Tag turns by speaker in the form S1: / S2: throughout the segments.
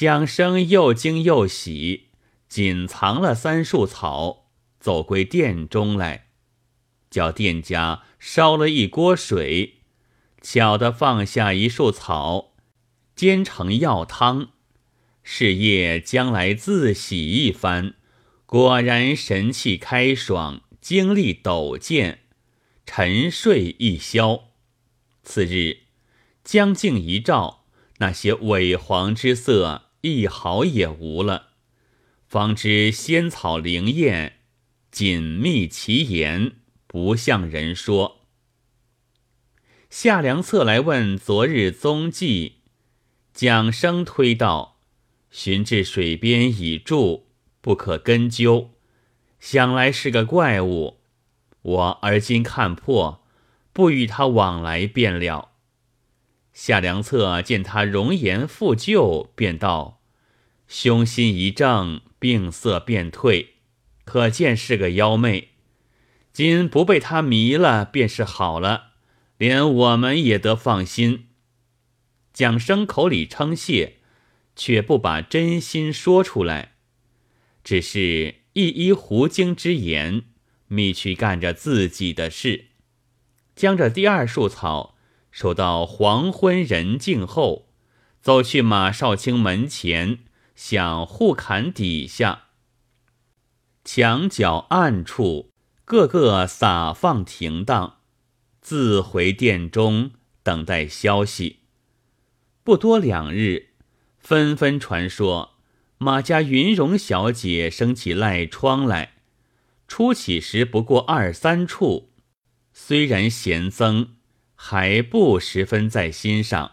S1: 蒋生又惊又喜，紧藏了三束草，走归殿中来，叫店家烧了一锅水，巧的放下一束草，煎成药汤。是夜将来自洗一番，果然神气开爽，精力陡健，沉睡一宵。次日将镜一照，那些萎黄之色一毫也无了，方知仙草灵验，紧密其言，不向人说。夏良策来问昨日踪迹，蒋生推道。寻至水边已住，不可根究，想来是个怪物。我而今看破，不与他往来便了。夏良策见他容颜复旧，便道：“胸心一正，病色便退，可见是个妖媚。今不被他迷了，便是好了，连我们也得放心。”蒋生口里称谢。却不把真心说出来，只是一一狐精之言，密去干着自己的事。将这第二束草守到黄昏人静后，走去马少卿门前，向护坎底下墙角暗处，个个撒放停当，自回殿中等待消息。不多两日。纷纷传说马家云容小姐生起赖疮来，初起时不过二三处，虽然咸增，还不十分在心上。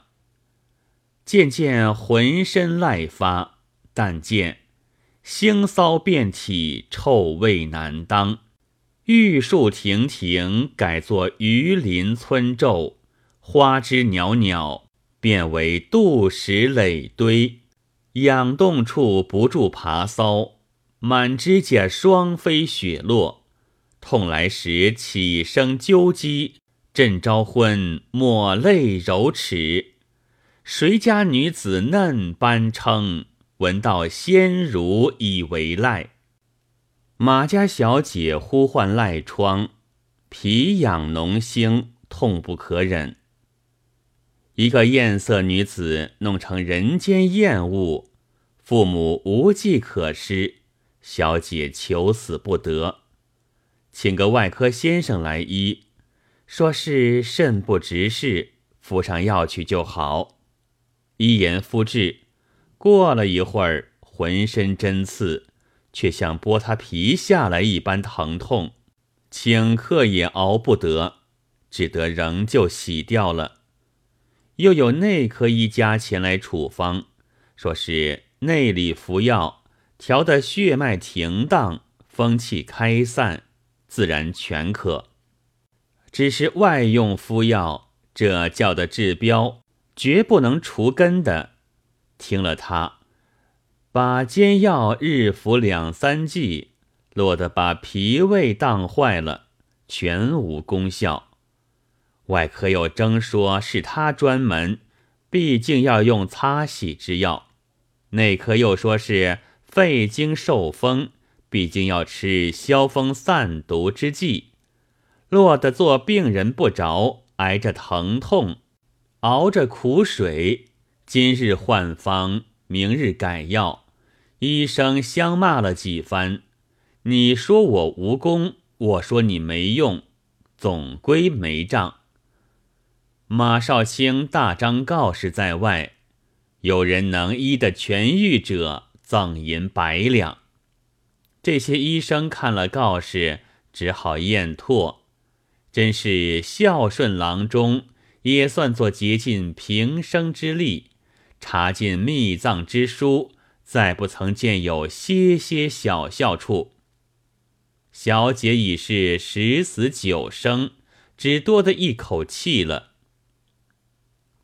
S1: 渐渐浑身赖发，但见腥骚遍体，臭味难当，玉树亭亭改作鱼鳞村皱，花枝袅袅。变为杜石垒堆，养动处不住爬搔，满指甲霜飞雪落，痛来时起声啾唧，朕招昏抹泪揉齿。谁家女子嫩般称，闻到鲜乳以为赖。马家小姐呼唤赖疮，皮痒脓腥，痛不可忍。一个艳色女子弄成人间厌恶，父母无计可施，小姐求死不得，请个外科先生来医，说是肾不直视，敷上药去就好。一言敷治，过了一会儿，浑身针刺，却像剥他皮下来一般疼痛，顷刻也熬不得，只得仍旧洗掉了。又有内科医家前来处方，说是内里服药，调得血脉停当，风气开散，自然全可。只是外用敷药，这叫的治标，绝不能除根的。听了他，把煎药日服两三剂，落得把脾胃当坏了，全无功效。外科又争说是他专门，毕竟要用擦洗之药；内科又说是肺经受风，毕竟要吃消风散毒之剂。落得做病人不着，挨着疼痛，熬着苦水。今日换方，明日改药，医生相骂了几番。你说我无功，我说你没用，总归没账。马少卿大张告示在外，有人能医得痊愈者，赠银百两。这些医生看了告示，只好咽唾。真是孝顺郎中，也算作竭尽平生之力，查尽秘藏之书，再不曾见有些些小笑处。小姐已是十死九生，只多得一口气了。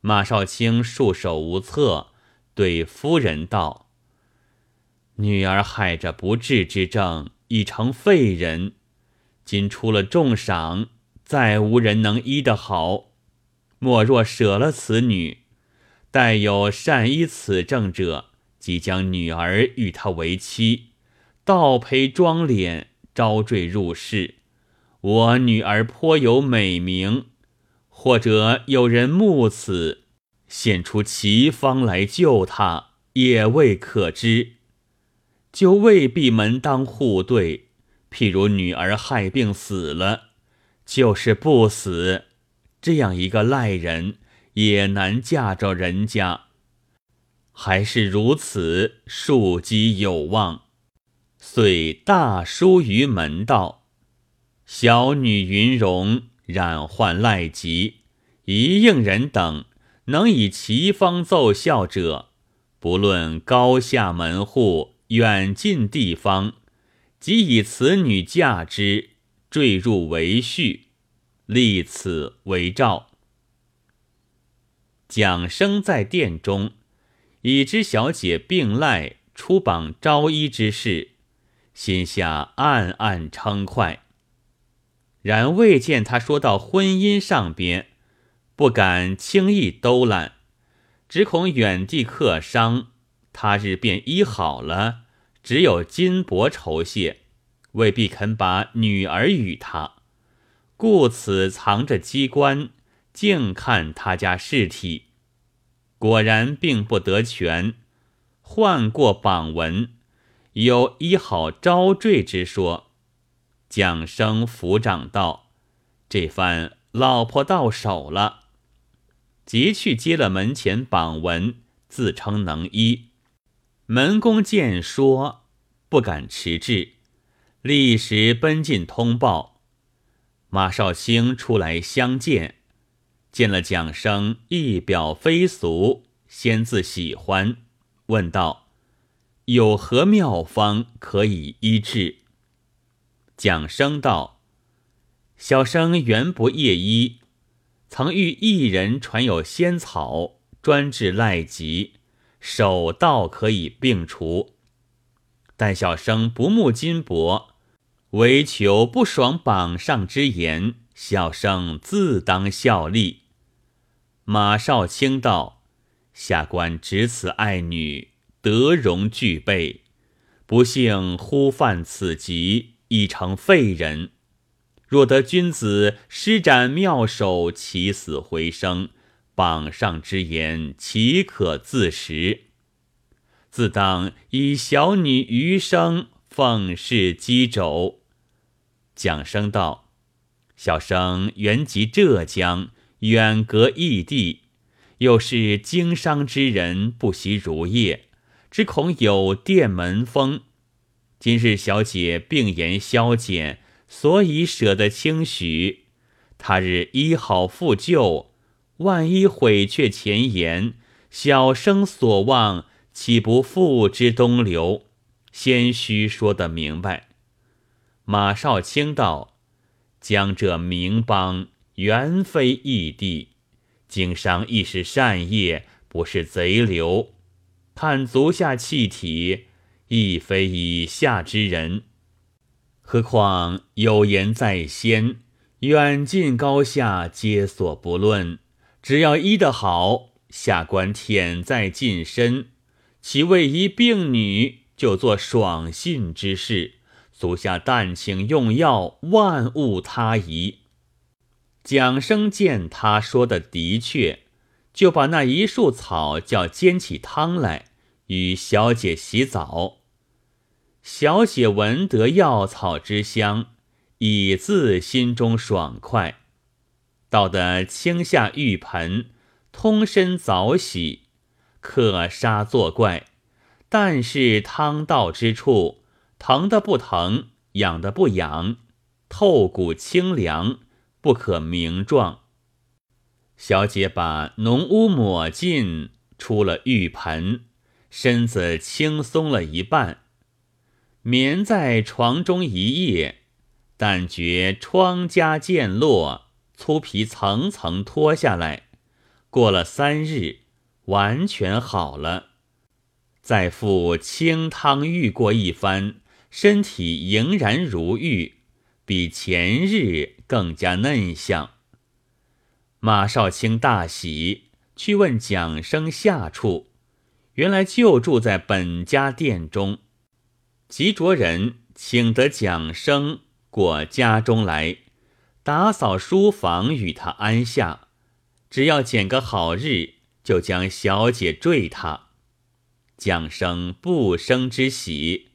S1: 马少卿束手无策，对夫人道：“女儿害着不治之症，已成废人。今出了重赏，再无人能医得好。莫若舍了此女，待有善医此症者，即将女儿与他为妻，倒陪妆脸，招赘入室。我女儿颇有美名，或者有人慕此，献出奇方来救她，也未可知。就未必门当户对。譬如女儿害病死了，就是不死，这样一个赖人也难嫁着人家。还是如此，庶几有望。遂大书于门道。小女云容染患赖疾，一应人等能以奇方奏效者，不论高下门户，远近地方，即以此女嫁之，坠入为婿，立此为诏。蒋生在殿中，已知小姐病赖，出榜招医之事，心下暗暗称快。然未见他说到婚姻上边，不敢轻易兜揽，只恐远地客伤，他日便医好了，只有金帛酬谢，未必肯把女儿与他，故此藏着机关，静看他家事体。果然并不得全，换过榜文，有医好招赘之说。蒋生抚掌道：“这番老婆到手了。”即去接了门前榜文，自称能医。门公见说，不敢迟滞，立时奔进通报。马少卿出来相见，见了蒋生，一表非俗，先自喜欢，问道：“有何妙方可以医治？”蒋生道：“小生原不业医，曾遇一人传有仙草，专治赖疾，手道可以病除。但小生不慕金帛，唯求不爽榜上之言，小生自当效力。”马少卿道：“下官只此爱女，德容俱备，不幸忽犯此疾。”已成废人，若得君子施展妙手，起死回生，榜上之言岂可自食？自当以小女余生奉侍鸡肘。蒋生道：“小生原籍浙江，远隔异地，又是经商之人，不习儒业，只恐有店门风。”今日小姐病言消减，所以舍得轻许。他日医好复救，万一毁却前言，小生所望岂不付之东流？先须说得明白。马少卿道：“江浙名邦原非异地，经商亦是善业，不是贼流。看足下气体。”亦非以下之人，何况有言在先，远近高下皆所不论。只要医得好，下官忝在近身，岂为一病女就做爽信之事？足下但请用药，万勿他疑。蒋生见他说的的确，就把那一束草叫煎起汤来。与小姐洗澡，小姐闻得药草之香，已自心中爽快。到得清下浴盆，通身早洗，可杀作怪。但是汤到之处，疼的不疼，痒的不痒，透骨清凉，不可名状。小姐把浓污抹尽，出了浴盆。身子轻松了一半，眠在床中一夜，但觉疮痂渐落，粗皮层层脱下来。过了三日，完全好了。再复清汤浴过一番，身体仍然如玉，比前日更加嫩相。马少卿大喜，去问蒋生下处。原来就住在本家店中。吉卓人请得蒋生过家中来，打扫书房，与他安下。只要拣个好日，就将小姐坠他。蒋生不生之喜，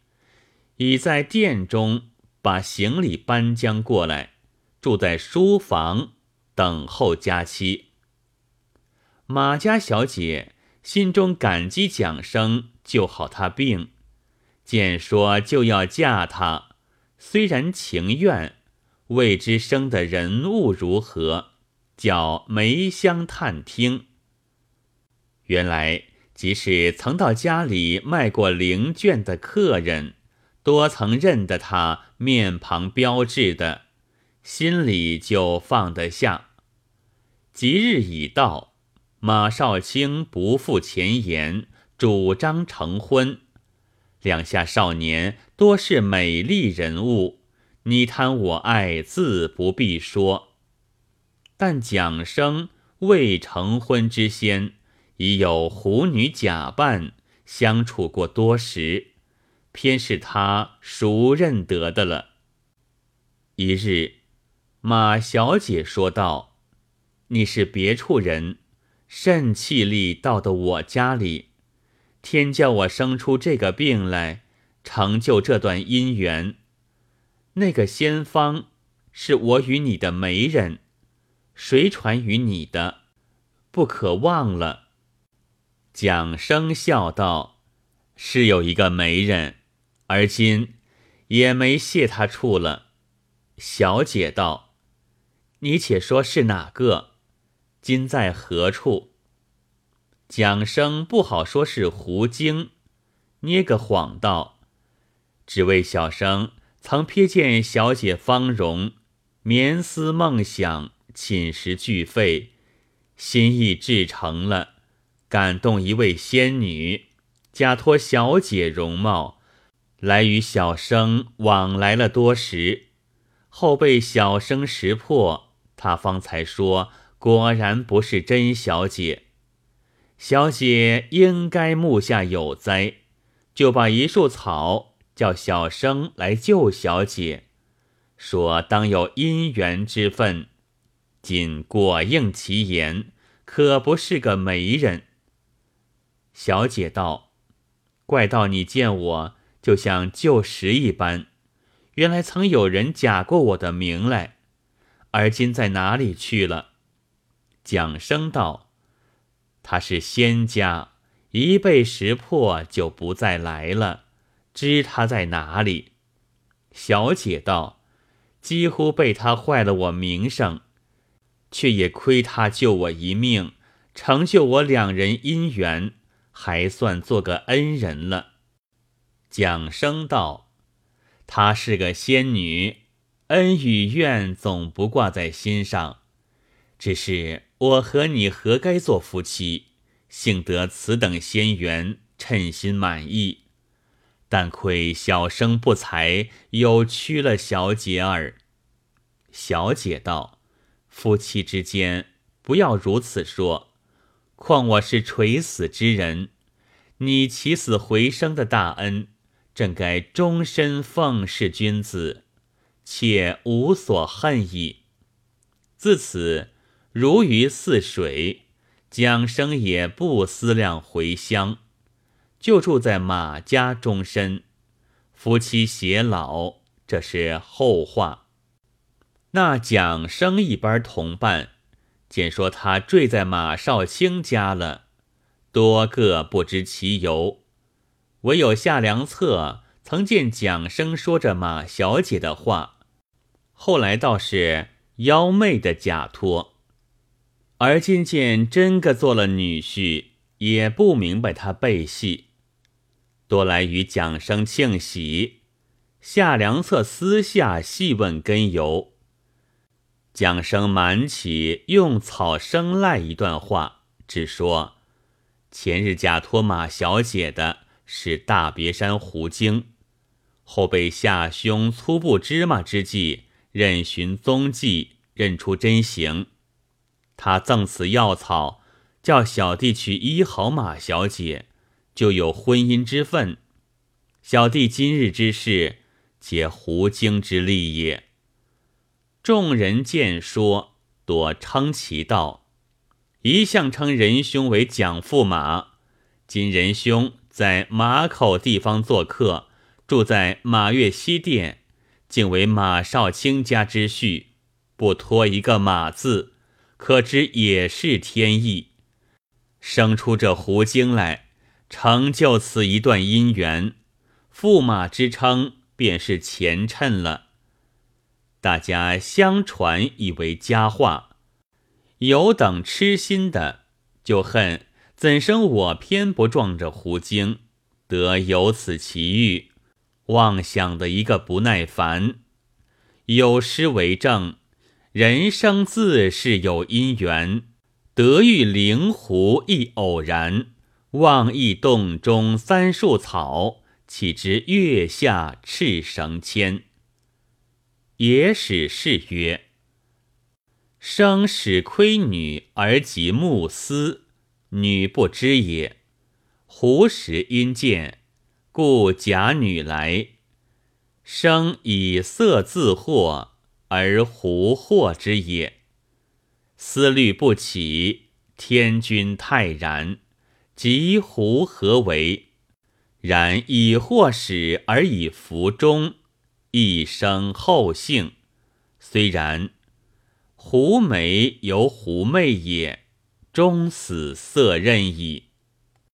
S1: 已在店中把行李搬将过来，住在书房等候佳期。马家小姐心中感激蒋生救好她病。见说就要嫁他，虽然情愿，未知生的人物如何，叫梅香探听。原来即是曾到家里卖过灵卷的客人，多曾认得他面庞标致的，心里就放得下。吉日已到，马少卿不负前言，主张成婚。两下少年多是美丽人物，你贪我爱自不必说。但蒋生未成婚之先，已有狐女假扮，相处过多时，偏是他熟认得的了。一日，马小姐说道：“你是别处人，甚气力到的我家里？”天叫我生出这个病来，成就这段姻缘。那个仙方是我与你的媒人，谁传与你的？不可忘了。蒋生笑道：“是有一个媒人，而今也没谢他处了。”小姐道：“你且说是哪个？今在何处？”蒋生不好说是胡精，捏个谎道：“只为小生曾瞥见小姐芳容，眠思梦想，寝食俱废，心意至诚了，感动一位仙女，假托小姐容貌，来与小生往来了多时，后被小生识破，他方才说果然不是真小姐。”小姐应该目下有灾，就把一束草叫小生来救小姐，说当有姻缘之分。仅果应其言，可不是个媒人。小姐道：“怪道你见我就像旧时一般，原来曾有人假过我的名来，而今在哪里去了？”蒋生道。他是仙家，一被识破就不再来了。知他在哪里？小姐道：“几乎被他坏了我名声，却也亏他救我一命，成就我两人姻缘，还算做个恩人了。”蒋生道：“她是个仙女，恩与怨总不挂在心上，只是……”我和你何该做夫妻？幸得此等仙缘，称心满意。但亏小生不才，有屈了小姐儿。小姐道：“夫妻之间不要如此说。况我是垂死之人，你起死回生的大恩，正该终身奉侍君子，且无所恨矣。自此。”如鱼似水，蒋生也不思量回乡，就住在马家终身。夫妻偕老，这是后话。那蒋生一班同伴，见说他坠在马少卿家了，多个不知其由，唯有夏良策曾见蒋生说着马小姐的话，后来倒是妖媚的假托。而今见真个做了女婿，也不明白他背戏，多来与蒋生庆喜。夏良策私下细问根由，蒋生瞒起用草生赖一段话，只说前日假托马小姐的是大别山胡精，后被夏兄粗布芝麻之际，任寻踪迹，认出真形。他赠此药草，叫小弟去医好马小姐，就有婚姻之分。小弟今日之事，皆胡经之力也。众人见说，多称其道。一向称仁兄为蒋驸马，今仁兄在马口地方做客，住在马月西殿，竟为马少卿家之婿，不托一个马字，可知也是天意。生出这狐精来，成就此一段姻缘，驸马之称便是前衬了。大家相传以为佳话。有等痴心的，就恨怎生我偏不撞着狐精，得有此奇遇，妄想的一个不耐烦。有诗为证：人生自是有因缘，得遇灵狐亦偶然。望一洞中三树草，岂知月下赤绳牵。野史是曰。生使亏女而及慕思，女不知也。胡时因见，故假女来。生以色自惑，而胡惑之也。思虑不起，天君泰然，即胡何为？然以惑始而以福终，一生后幸。虽然。狐眉由狐媚也，终死色任矣。